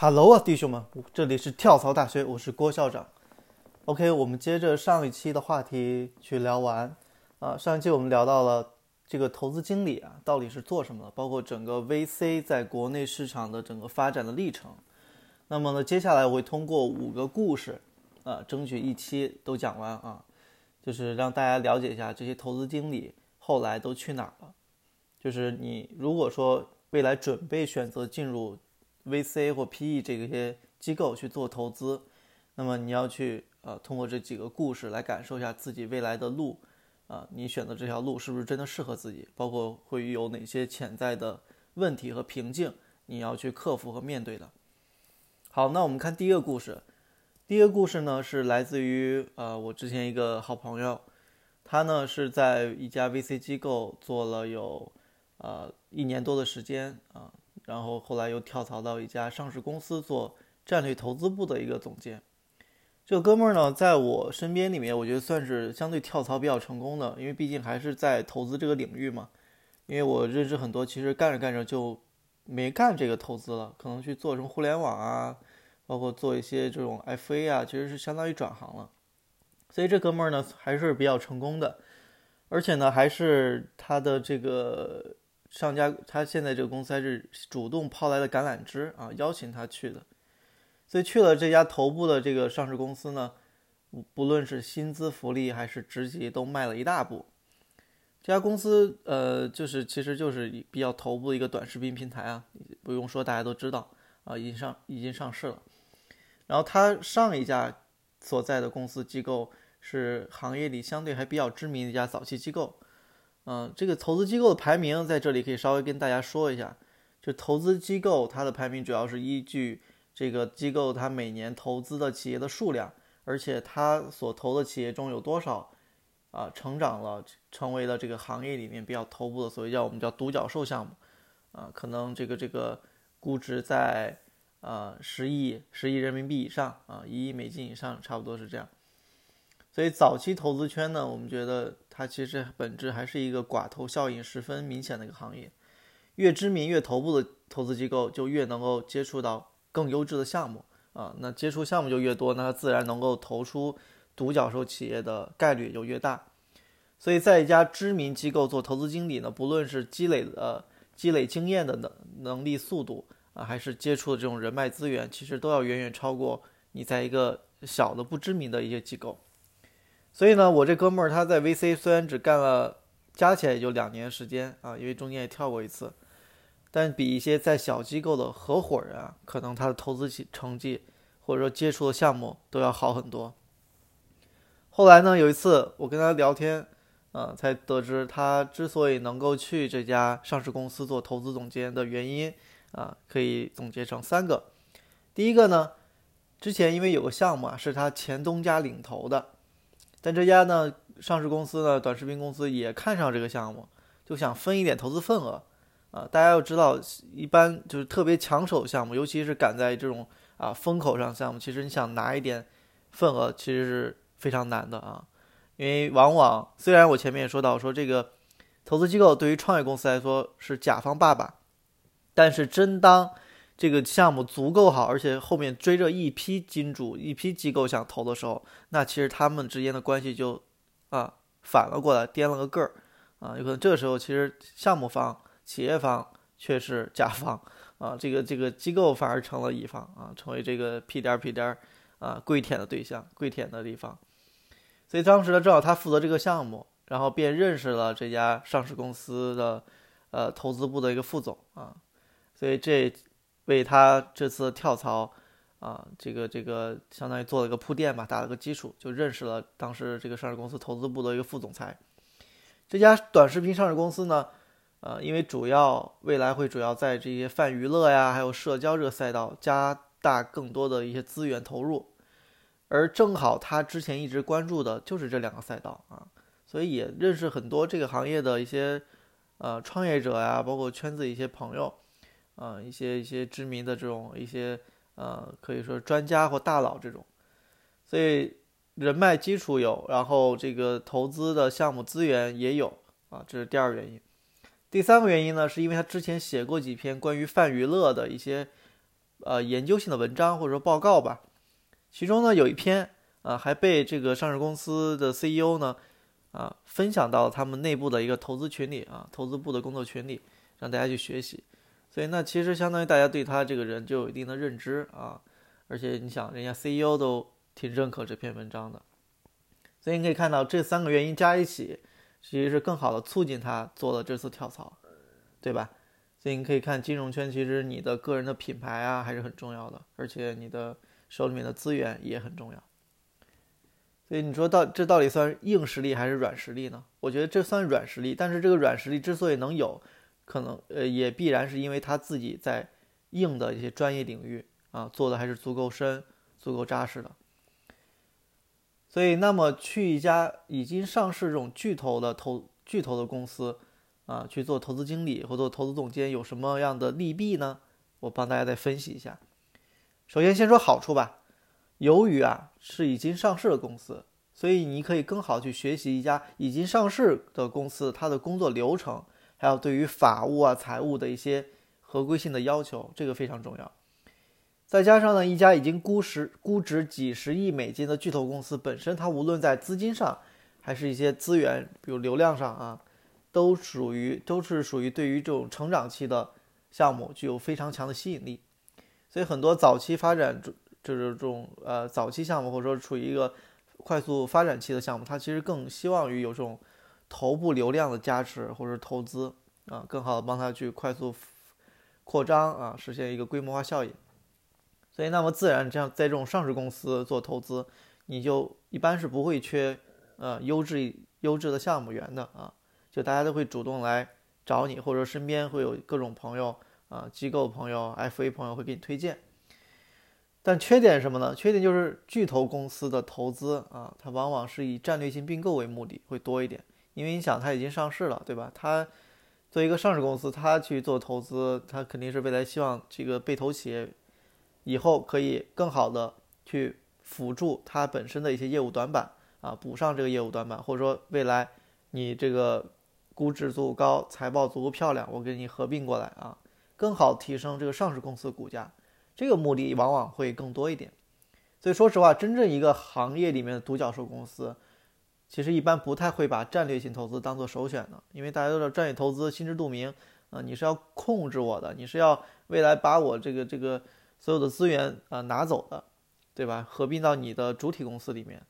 Hello 啊，弟兄们，这里是跳槽大学，我是郭校长。OK，我们接着上一期的话题去聊完。啊，上一期我们聊到了这个投资经理啊，到底是做什么的，包括整个 VC 在国内市场的整个发展的历程。那么呢，接下来我会通过五个故事，啊，争取一期都讲完啊，就是让大家了解一下这些投资经理后来都去哪儿了。就是你如果说未来准备选择进入。VC 或 PE 这些机构去做投资，那么你要去呃通过这几个故事来感受一下自己未来的路，啊，你选择这条路是不是真的适合自己？包括会有哪些潜在的问题和瓶颈，你要去克服和面对的。好，那我们看第一个故事。第一个故事呢是来自于呃我之前一个好朋友，他呢是在一家 VC 机构做了有呃一年多的时间啊。然后后来又跳槽到一家上市公司做战略投资部的一个总监。这个哥们儿呢，在我身边里面，我觉得算是相对跳槽比较成功的，因为毕竟还是在投资这个领域嘛。因为我认识很多，其实干着干着就没干这个投资了，可能去做什么互联网啊，包括做一些这种 FA 啊，其实是相当于转行了。所以这哥们儿呢，还是比较成功的，而且呢，还是他的这个。上家他现在这个公司还是主动抛来的橄榄枝啊，邀请他去的，所以去了这家头部的这个上市公司呢，不论是薪资福利还是职级都迈了一大步。这家公司呃，就是其实就是比较头部的一个短视频平台啊，不用说大家都知道啊，已经上已经上市了。然后他上一家所在的公司机构是行业里相对还比较知名的一家早期机构。嗯，这个投资机构的排名在这里可以稍微跟大家说一下，就投资机构它的排名主要是依据这个机构它每年投资的企业的数量，而且它所投的企业中有多少啊成长了，成为了这个行业里面比较头部的，所谓叫我们叫独角兽项目，啊，可能这个这个估值在啊十亿十亿人民币以上啊一亿美金以上，差不多是这样。所以早期投资圈呢，我们觉得它其实本质还是一个寡头效应十分明显的一个行业。越知名、越头部的投资机构，就越能够接触到更优质的项目啊。那接触项目就越多，那它自然能够投出独角兽企业的概率就越大。所以在一家知名机构做投资经理呢，不论是积累的积累经验的能能力、速度啊，还是接触的这种人脉资源，其实都要远远超过你在一个小的不知名的一些机构。所以呢，我这哥们儿他在 VC 虽然只干了加起来也就两年时间啊，因为中间也跳过一次，但比一些在小机构的合伙人啊，可能他的投资成绩或者说接触的项目都要好很多。后来呢，有一次我跟他聊天，啊，才得知他之所以能够去这家上市公司做投资总监的原因啊，可以总结成三个。第一个呢，之前因为有个项目啊，是他前东家领投的。但这家呢，上市公司呢，短视频公司也看上这个项目，就想分一点投资份额，啊，大家要知道，一般就是特别抢手项目，尤其是赶在这种啊风口上项目，其实你想拿一点份额，其实是非常难的啊，因为往往虽然我前面也说到，说这个投资机构对于创业公司来说是甲方爸爸，但是真当这个项目足够好，而且后面追着一批金主、一批机构想投的时候，那其实他们之间的关系就，啊，反了过来，颠了个个儿，啊，有可能这个时候其实项目方、企业方却是甲方，啊，这个这个机构反而成了乙方，啊，成为这个屁颠儿屁颠儿，啊，跪舔的对象、跪舔的地方。所以当时呢，正好他负责这个项目，然后便认识了这家上市公司的，呃，投资部的一个副总，啊，所以这。为他这次跳槽，啊，这个这个相当于做了个铺垫吧，打了个基础，就认识了当时这个上市公司投资部的一个副总裁。这家短视频上市公司呢，呃，因为主要未来会主要在这些泛娱乐呀，还有社交这个赛道加大更多的一些资源投入，而正好他之前一直关注的就是这两个赛道啊，所以也认识很多这个行业的一些呃创业者呀，包括圈子一些朋友。啊，一些一些知名的这种一些呃，可以说专家或大佬这种，所以人脉基础有，然后这个投资的项目资源也有啊，这是第二原因。第三个原因呢，是因为他之前写过几篇关于泛娱乐的一些呃研究性的文章或者说报告吧。其中呢有一篇啊还被这个上市公司的 CEO 呢啊分享到他们内部的一个投资群里啊投资部的工作群里，让大家去学习。对那其实相当于大家对他这个人就有一定的认知啊，而且你想人家 CEO 都挺认可这篇文章的，所以你可以看到这三个原因加一起，其实是更好的促进他做了这次跳槽，对吧？所以你可以看金融圈，其实你的个人的品牌啊还是很重要的，而且你的手里面的资源也很重要。所以你说到这到底算硬实力还是软实力呢？我觉得这算软实力，但是这个软实力之所以能有，可能呃也必然是因为他自己在硬的一些专业领域啊做的还是足够深、足够扎实的。所以，那么去一家已经上市这种巨头的投巨头的公司。啊，去做投资经理或做投资总监有什么样的利弊呢？我帮大家再分析一下。首先，先说好处吧。由于啊是已经上市的公司，所以你可以更好去学习一家已经上市的公司它的工作流程，还有对于法务啊、财务的一些合规性的要求，这个非常重要。再加上呢，一家已经估值估值几十亿美金的巨头公司本身，它无论在资金上，还是一些资源，比如流量上啊。都属于都是属于对于这种成长期的项目具有非常强的吸引力，所以很多早期发展就是这种呃早期项目或者说处于一个快速发展期的项目，它其实更希望于有这种头部流量的加持或者投资啊，更好的帮他去快速扩张啊，实现一个规模化效应。所以那么自然这样在这种上市公司做投资，你就一般是不会缺呃优质优质的项目源的啊。就大家都会主动来找你，或者身边会有各种朋友啊，机构朋友、FA 朋友会给你推荐。但缺点什么呢？缺点就是巨头公司的投资啊，它往往是以战略性并购为目的会多一点，因为你想它已经上市了，对吧？它作为一个上市公司，它去做投资，它肯定是未来希望这个被投企业以后可以更好的去辅助它本身的一些业务短板啊，补上这个业务短板，或者说未来你这个。估值足够高，财报足够漂亮，我给你合并过来啊，更好提升这个上市公司的股价，这个目的往往会更多一点。所以说实话，真正一个行业里面的独角兽公司，其实一般不太会把战略性投资当做首选的，因为大家都知道战略投资心知肚明啊，你是要控制我的，你是要未来把我这个这个所有的资源啊拿走的，对吧？合并到你的主体公司里面，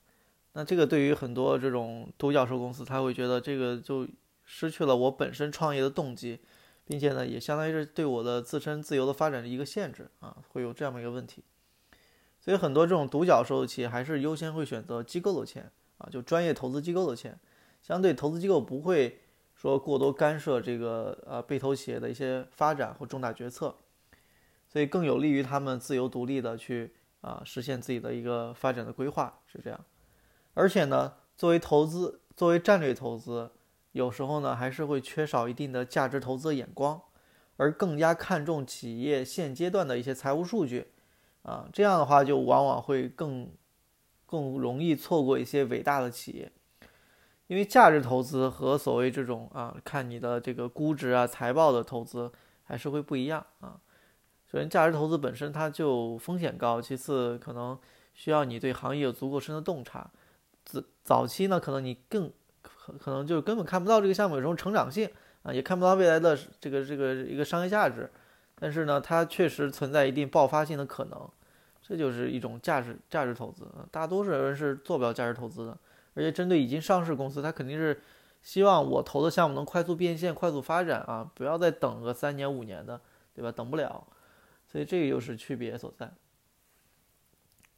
那这个对于很多这种独角兽公司，他会觉得这个就。失去了我本身创业的动机，并且呢，也相当于是对我的自身自由的发展的一个限制啊，会有这样的一个问题。所以很多这种独角兽企业还是优先会选择机构的钱啊，就专业投资机构的钱，相对投资机构不会说过多干涉这个呃被投企业的一些发展或重大决策，所以更有利于他们自由独立的去啊实现自己的一个发展的规划是这样。而且呢，作为投资，作为战略投资。有时候呢，还是会缺少一定的价值投资的眼光，而更加看重企业现阶段的一些财务数据，啊，这样的话就往往会更更容易错过一些伟大的企业，因为价值投资和所谓这种啊看你的这个估值啊财报的投资还是会不一样啊。首先，价值投资本身它就风险高，其次可能需要你对行业有足够深的洞察，早早期呢可能你更。可可能就根本看不到这个项目有什么成长性啊，也看不到未来的这个这个一个商业价值，但是呢，它确实存在一定爆发性的可能，这就是一种价值价值投资大多数人是做不了价值投资的，而且针对已经上市公司，他肯定是希望我投的项目能快速变现、快速发展啊，不要再等个三年五年的，对吧？等不了，所以这个又是区别所在，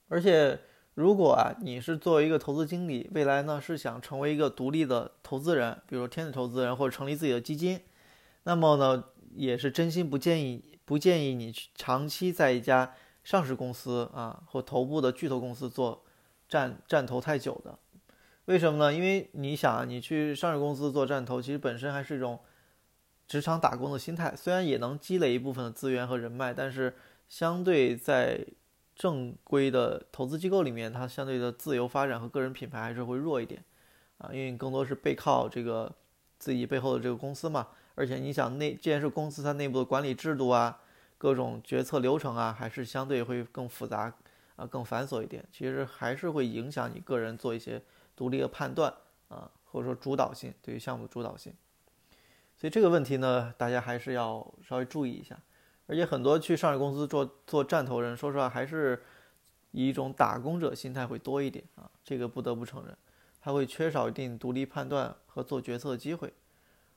而且。如果啊，你是作为一个投资经理，未来呢是想成为一个独立的投资人，比如天使投资人或者成立自己的基金，那么呢，也是真心不建议不建议你去长期在一家上市公司啊或头部的巨头公司做战战投太久的。为什么呢？因为你想啊，你去上市公司做战投，其实本身还是一种职场打工的心态，虽然也能积累一部分的资源和人脉，但是相对在正规的投资机构里面，它相对的自由发展和个人品牌还是会弱一点，啊，因为你更多是背靠这个自己背后的这个公司嘛。而且你想内，既然是公司，它内部的管理制度啊，各种决策流程啊，还是相对会更复杂啊，更繁琐一点。其实还是会影响你个人做一些独立的判断啊，或者说主导性对于项目主导性。所以这个问题呢，大家还是要稍微注意一下。而且很多去上市公司做做战投人，说实话还是以一种打工者心态会多一点啊，这个不得不承认，他会缺少一定独立判断和做决策的机会。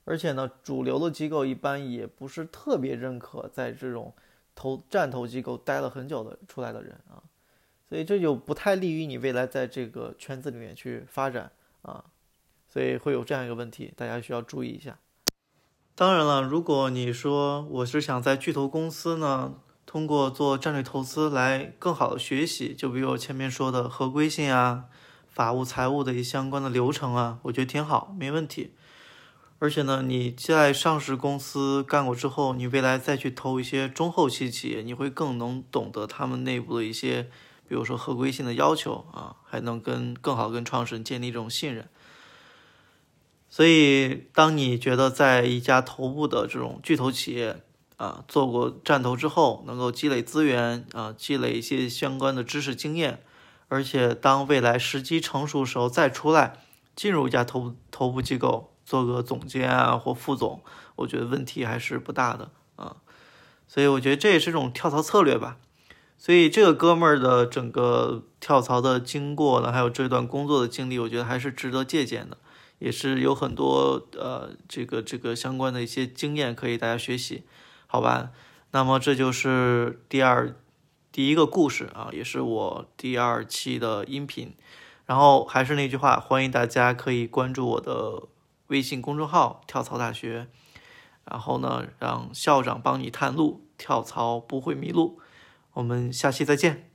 而且呢，主流的机构一般也不是特别认可在这种投战投机构待了很久的出来的人啊，所以这就不太利于你未来在这个圈子里面去发展啊，所以会有这样一个问题，大家需要注意一下。当然了，如果你说我是想在巨头公司呢，通过做战略投资来更好的学习，就比如我前面说的合规性啊、法务、财务的一些相关的流程啊，我觉得挺好，没问题。而且呢，你在上市公司干过之后，你未来再去投一些中后期企业，你会更能懂得他们内部的一些，比如说合规性的要求啊，还能跟更好跟创始人建立一种信任。所以，当你觉得在一家头部的这种巨头企业啊做过战投之后，能够积累资源啊，积累一些相关的知识经验，而且当未来时机成熟时候再出来进入一家头部头部机构。做个总监啊，或副总，我觉得问题还是不大的啊，所以我觉得这也是种跳槽策略吧。所以这个哥们儿的整个跳槽的经过呢，还有这段工作的经历，我觉得还是值得借鉴的，也是有很多呃这个这个相关的一些经验可以大家学习，好吧？那么这就是第二第一个故事啊，也是我第二期的音频。然后还是那句话，欢迎大家可以关注我的。微信公众号“跳槽大学”，然后呢，让校长帮你探路，跳槽不会迷路。我们下期再见。